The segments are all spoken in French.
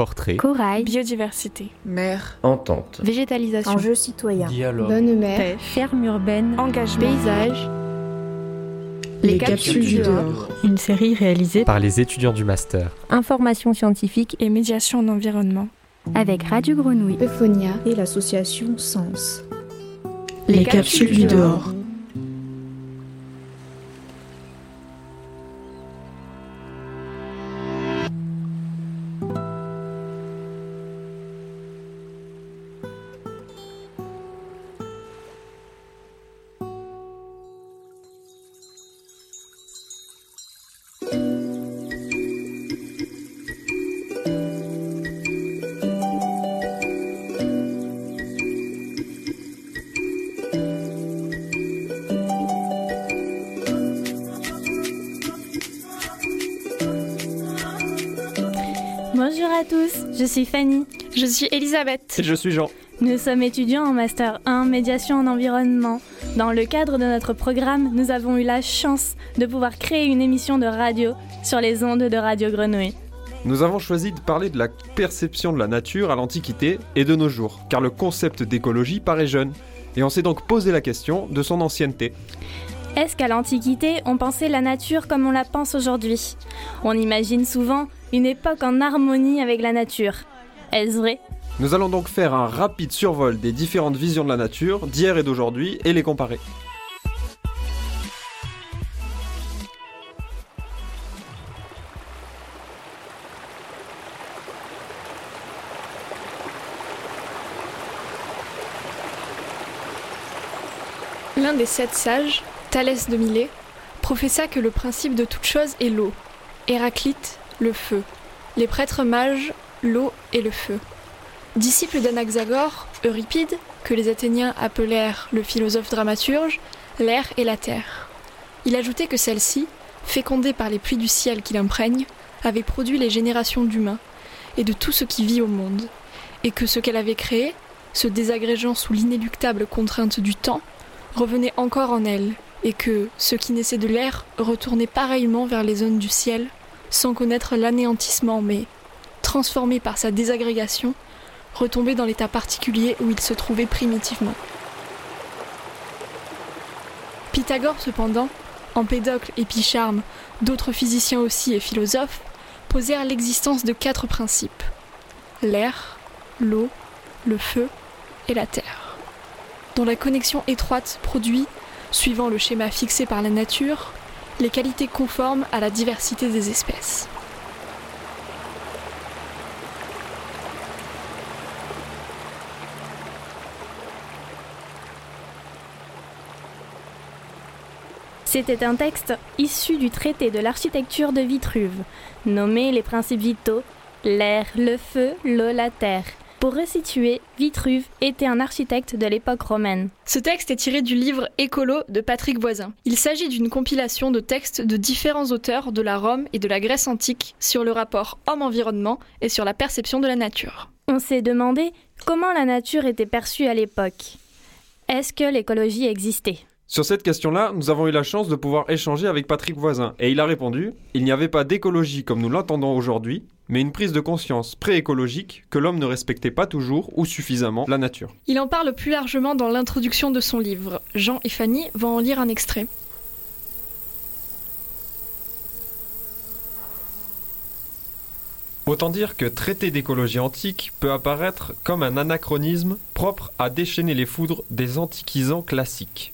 portrait, corail, biodiversité, mer, entente, végétalisation, enjeux citoyens, dialogue, bonne paix, ferme urbaine, engagement, paysage. les, capsules du dehors. Une série réalisée par les étudiants du master. Information scientifique. Et médiation en environnement. avec Radio Grenouille, Euphonia, Et l'association Sens. Les capsules du dehors. Bonjour à tous, je suis Fanny. Je suis Elisabeth. Et je suis Jean. Nous sommes étudiants en Master 1 Médiation en environnement. Dans le cadre de notre programme, nous avons eu la chance de pouvoir créer une émission de radio sur les ondes de Radio Grenouille. Nous avons choisi de parler de la perception de la nature à l'Antiquité et de nos jours, car le concept d'écologie paraît jeune. Et on s'est donc posé la question de son ancienneté. Est-ce qu'à l'Antiquité, on pensait la nature comme on la pense aujourd'hui? On imagine souvent une époque en harmonie avec la nature. Est-ce vrai Nous allons donc faire un rapide survol des différentes visions de la nature d'hier et d'aujourd'hui et les comparer. L'un des sept sages, Thalès de Milet, professa que le principe de toute chose est l'eau. Héraclite, le feu. Les prêtres mages, l'eau et le feu. Disciple d'Anaxagore, Euripide, que les Athéniens appelèrent le philosophe dramaturge, l'air et la terre. Il ajoutait que celle-ci, fécondée par les pluies du ciel qui l'imprègnent, avait produit les générations d'humains et de tout ce qui vit au monde, et que ce qu'elle avait créé, se désagrégeant sous l'inéluctable contrainte du temps, revenait encore en elle, et que ce qui naissait de l'air retournait pareillement vers les zones du ciel, sans connaître l'anéantissement, mais, transformé par sa désagrégation, retombait dans l'état particulier où il se trouvait primitivement. Pythagore, cependant, Empédocle et Picharme, d'autres physiciens aussi et philosophes, posèrent l'existence de quatre principes l'air, l'eau, le feu et la terre, dont la connexion étroite produit, suivant le schéma fixé par la nature, les qualités conformes à la diversité des espèces. C'était un texte issu du traité de l'architecture de Vitruve, nommé les principes vitaux, l'air, le feu, l'eau, la terre. Pour resituer, Vitruve était un architecte de l'époque romaine. Ce texte est tiré du livre Écolo de Patrick Voisin. Il s'agit d'une compilation de textes de différents auteurs de la Rome et de la Grèce antique sur le rapport homme-environnement et sur la perception de la nature. On s'est demandé comment la nature était perçue à l'époque. Est-ce que l'écologie existait? Sur cette question-là, nous avons eu la chance de pouvoir échanger avec Patrick Voisin, et il a répondu Il n'y avait pas d'écologie comme nous l'entendons aujourd'hui, mais une prise de conscience pré-écologique que l'homme ne respectait pas toujours ou suffisamment la nature. Il en parle plus largement dans l'introduction de son livre. Jean et Fanny vont en lire un extrait. Autant dire que traiter d'écologie antique peut apparaître comme un anachronisme propre à déchaîner les foudres des antiquisants classiques,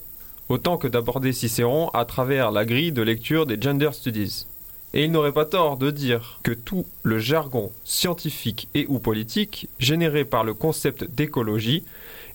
autant que d'aborder Cicéron à travers la grille de lecture des Gender Studies. Et il n'aurait pas tort de dire que tout le jargon scientifique et ou politique généré par le concept d'écologie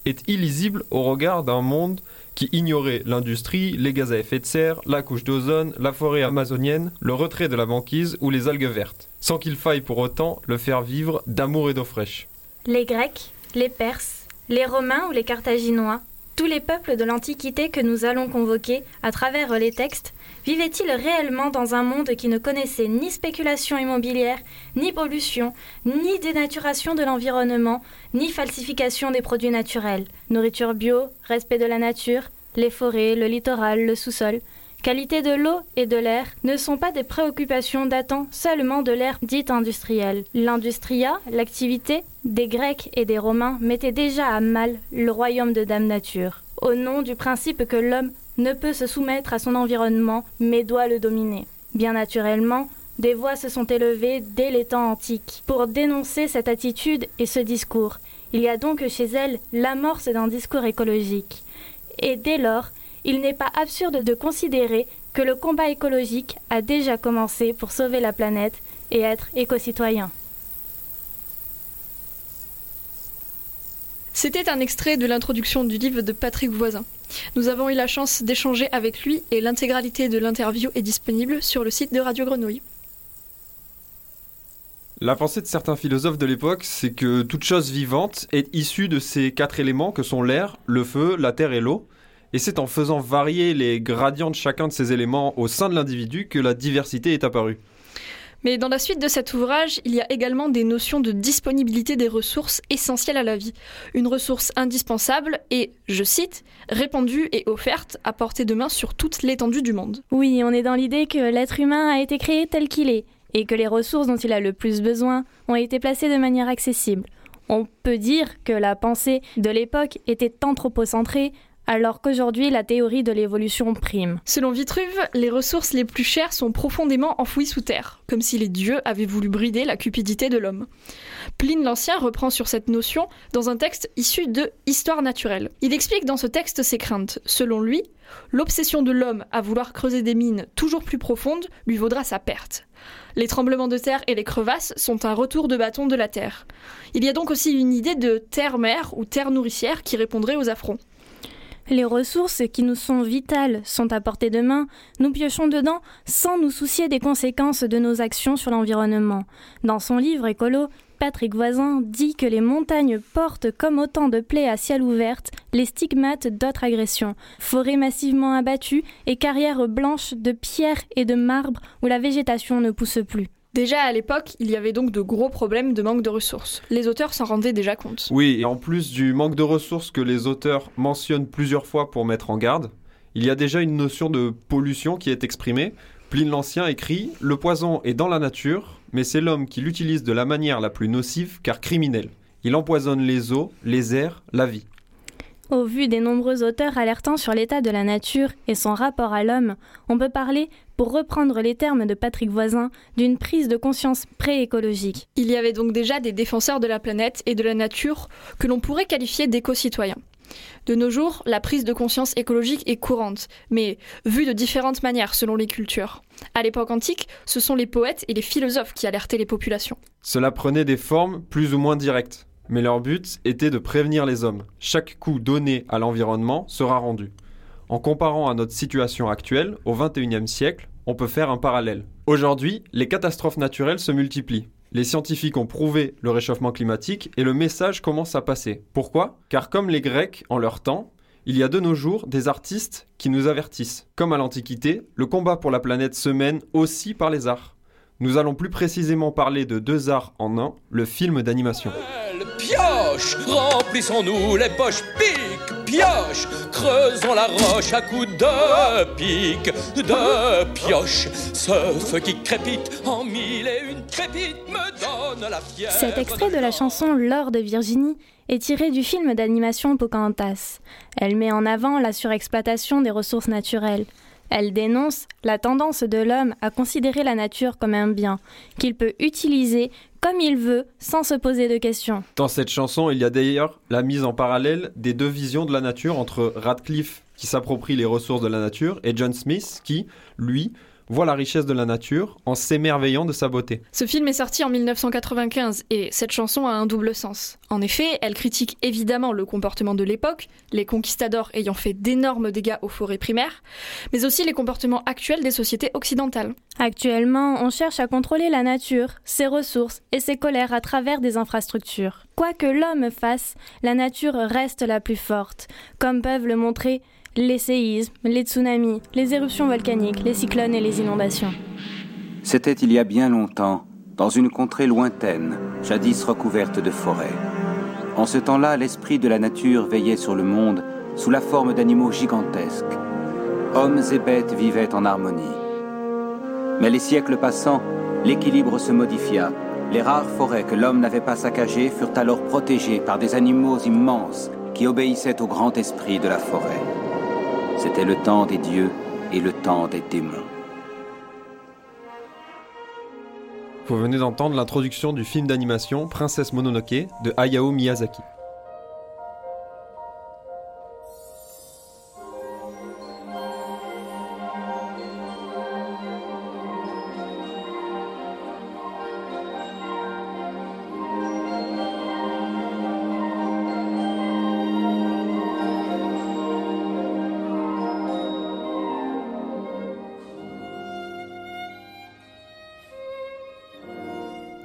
est illisible au regard d'un monde qui ignorait l'industrie, les gaz à effet de serre, la couche d'ozone, la forêt amazonienne, le retrait de la banquise ou les algues vertes, sans qu'il faille pour autant le faire vivre d'amour et d'eau fraîche. Les Grecs, les Perses, les Romains ou les Carthaginois, tous les peuples de l'Antiquité que nous allons convoquer à travers les textes, vivaient-ils réellement dans un monde qui ne connaissait ni spéculation immobilière, ni pollution, ni dénaturation de l'environnement, ni falsification des produits naturels, nourriture bio, respect de la nature, les forêts, le littoral, le sous-sol qualité de l'eau et de l'air ne sont pas des préoccupations datant seulement de l'ère dite industrielle. L'industria, l'activité des Grecs et des Romains mettait déjà à mal le royaume de Dame Nature, au nom du principe que l'homme ne peut se soumettre à son environnement mais doit le dominer. Bien naturellement, des voix se sont élevées dès les temps antiques pour dénoncer cette attitude et ce discours. Il y a donc chez elles l'amorce d'un discours écologique. Et dès lors, il n'est pas absurde de considérer que le combat écologique a déjà commencé pour sauver la planète et être éco-citoyen. C'était un extrait de l'introduction du livre de Patrick Voisin. Nous avons eu la chance d'échanger avec lui et l'intégralité de l'interview est disponible sur le site de Radio Grenouille. La pensée de certains philosophes de l'époque, c'est que toute chose vivante est issue de ces quatre éléments que sont l'air, le feu, la terre et l'eau. Et c'est en faisant varier les gradients de chacun de ces éléments au sein de l'individu que la diversité est apparue. Mais dans la suite de cet ouvrage, il y a également des notions de disponibilité des ressources essentielles à la vie. Une ressource indispensable et, je cite, répandue et offerte à portée de main sur toute l'étendue du monde. Oui, on est dans l'idée que l'être humain a été créé tel qu'il est et que les ressources dont il a le plus besoin ont été placées de manière accessible. On peut dire que la pensée de l'époque était anthropocentrée, alors qu'aujourd'hui la théorie de l'évolution prime. Selon Vitruve, les ressources les plus chères sont profondément enfouies sous terre, comme si les dieux avaient voulu brider la cupidité de l'homme. Pline l'Ancien reprend sur cette notion dans un texte issu de Histoire naturelle. Il explique dans ce texte ses craintes. Selon lui, l'obsession de l'homme à vouloir creuser des mines toujours plus profondes lui vaudra sa perte. Les tremblements de terre et les crevasses sont un retour de bâton de la terre. Il y a donc aussi une idée de terre-mère ou terre nourricière qui répondrait aux affronts. Les ressources qui nous sont vitales sont à portée de main, nous piochons dedans sans nous soucier des conséquences de nos actions sur l'environnement. Dans son livre Écolo, Patrick Voisin dit que les montagnes portent comme autant de plaies à ciel ouvert les stigmates d'autres agressions, forêts massivement abattues et carrières blanches de pierre et de marbre où la végétation ne pousse plus. Déjà à l'époque, il y avait donc de gros problèmes de manque de ressources. Les auteurs s'en rendaient déjà compte. Oui, et en plus du manque de ressources que les auteurs mentionnent plusieurs fois pour mettre en garde, il y a déjà une notion de pollution qui est exprimée. Pline l'Ancien écrit Le poison est dans la nature, mais c'est l'homme qui l'utilise de la manière la plus nocive car criminelle. Il empoisonne les eaux, les airs, la vie. Au vu des nombreux auteurs alertant sur l'état de la nature et son rapport à l'homme, on peut parler, pour reprendre les termes de Patrick Voisin, d'une prise de conscience pré-écologique. Il y avait donc déjà des défenseurs de la planète et de la nature que l'on pourrait qualifier d'éco-citoyens. De nos jours, la prise de conscience écologique est courante, mais vue de différentes manières selon les cultures. À l'époque antique, ce sont les poètes et les philosophes qui alertaient les populations. Cela prenait des formes plus ou moins directes, mais leur but était de prévenir les hommes. Chaque coup donné à l'environnement sera rendu. En comparant à notre situation actuelle, au XXIe siècle, on peut faire un parallèle. Aujourd'hui, les catastrophes naturelles se multiplient. Les scientifiques ont prouvé le réchauffement climatique et le message commence à passer. Pourquoi? Car comme les Grecs en leur temps, il y a de nos jours des artistes qui nous avertissent. Comme à l'Antiquité, le combat pour la planète se mène aussi par les arts. Nous allons plus précisément parler de deux arts en un, le film d'animation. Pioche, remplissons-nous les poches, pique, pioche, creusons la roche à coups de pique, de pioche. Ce feu qui crépite en mille et une crépite me donne la fièvre. Cet extrait de la chanson L'or de Virginie est tiré du film d'animation Pocahontas. Elle met en avant la surexploitation des ressources naturelles. Elle dénonce la tendance de l'homme à considérer la nature comme un bien, qu'il peut utiliser comme il veut sans se poser de questions. Dans cette chanson, il y a d'ailleurs la mise en parallèle des deux visions de la nature entre Radcliffe qui s'approprie les ressources de la nature et John Smith qui, lui, voit la richesse de la nature en s'émerveillant de sa beauté. Ce film est sorti en 1995 et cette chanson a un double sens. En effet, elle critique évidemment le comportement de l'époque, les conquistadors ayant fait d'énormes dégâts aux forêts primaires, mais aussi les comportements actuels des sociétés occidentales. Actuellement, on cherche à contrôler la nature, ses ressources et ses colères à travers des infrastructures. Quoi que l'homme fasse, la nature reste la plus forte, comme peuvent le montrer les séismes, les tsunamis, les éruptions volcaniques, les cyclones et les inondations. C'était il y a bien longtemps, dans une contrée lointaine, jadis recouverte de forêts. En ce temps-là, l'esprit de la nature veillait sur le monde sous la forme d'animaux gigantesques. hommes et bêtes vivaient en harmonie. Mais les siècles passant, l'équilibre se modifia. Les rares forêts que l'homme n'avait pas saccagées furent alors protégées par des animaux immenses qui obéissaient au grand esprit de la forêt. C'était le temps des dieux et le temps des démons. Vous venez d'entendre l'introduction du film d'animation Princesse Mononoke de Hayao Miyazaki.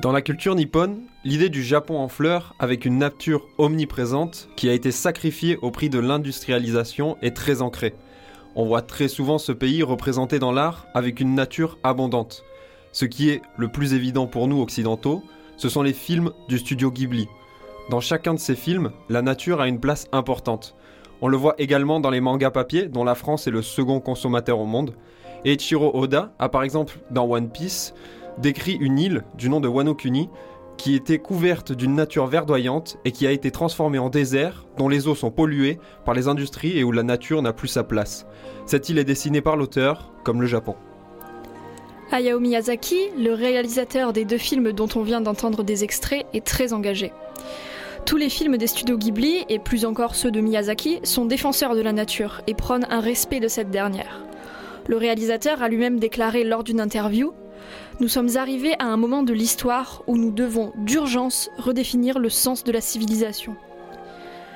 Dans la culture nippone, l'idée du Japon en fleurs, avec une nature omniprésente, qui a été sacrifiée au prix de l'industrialisation, est très ancrée. On voit très souvent ce pays représenté dans l'art avec une nature abondante. Ce qui est le plus évident pour nous occidentaux, ce sont les films du studio Ghibli. Dans chacun de ces films, la nature a une place importante. On le voit également dans les mangas papier, dont la France est le second consommateur au monde. Et Ichiro Oda a par exemple dans One Piece décrit une île du nom de Wano Kuni qui était couverte d'une nature verdoyante et qui a été transformée en désert dont les eaux sont polluées par les industries et où la nature n'a plus sa place. Cette île est dessinée par l'auteur, comme le Japon. Hayao Miyazaki, le réalisateur des deux films dont on vient d'entendre des extraits, est très engagé. Tous les films des studios Ghibli, et plus encore ceux de Miyazaki, sont défenseurs de la nature et prônent un respect de cette dernière. Le réalisateur a lui-même déclaré lors d'une interview Nous sommes arrivés à un moment de l'histoire où nous devons d'urgence redéfinir le sens de la civilisation.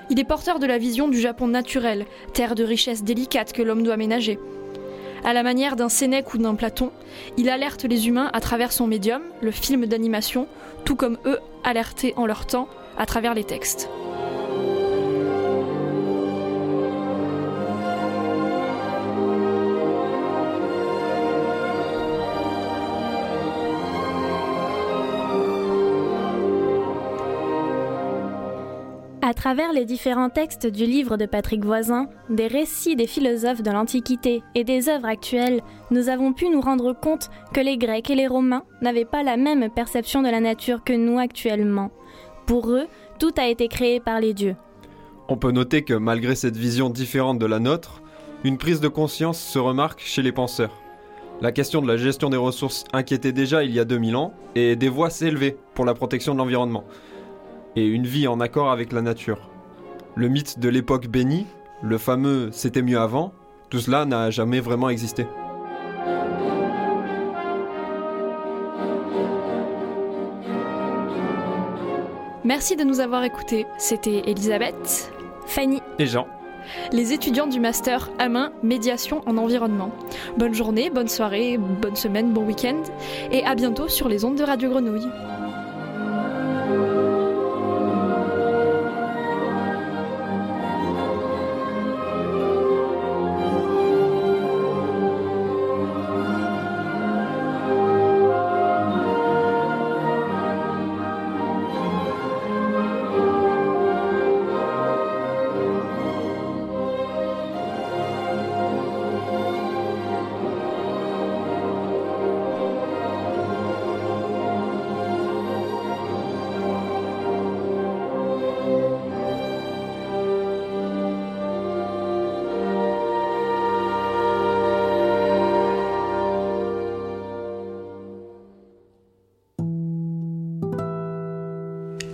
Il est porteur de la vision du Japon naturel, terre de richesse délicate que l'homme doit ménager. À la manière d'un Sénèque ou d'un Platon, il alerte les humains à travers son médium, le film d'animation, tout comme eux alertés en leur temps à travers les textes. Travers les différents textes du livre de Patrick Voisin, des récits des philosophes de l'Antiquité et des œuvres actuelles, nous avons pu nous rendre compte que les Grecs et les Romains n'avaient pas la même perception de la nature que nous actuellement. Pour eux, tout a été créé par les dieux. On peut noter que malgré cette vision différente de la nôtre, une prise de conscience se remarque chez les penseurs. La question de la gestion des ressources inquiétait déjà il y a 2000 ans et des voix s'élevaient pour la protection de l'environnement et une vie en accord avec la nature. Le mythe de l'époque bénie, le fameux c'était mieux avant, tout cela n'a jamais vraiment existé. Merci de nous avoir écoutés. C'était Elisabeth, Fanny Et Jean, les étudiants du master à main médiation en environnement. Bonne journée, bonne soirée, bonne semaine, bon week-end et à bientôt sur les ondes de Radio Grenouille.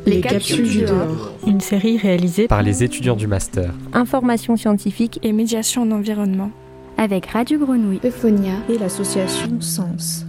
Les capsules du dehors. Une série réalisée par les étudiants du master. Information scientifique Et médiation en environnement. avec Radio Grenouille. Euphonia et l'association Sens.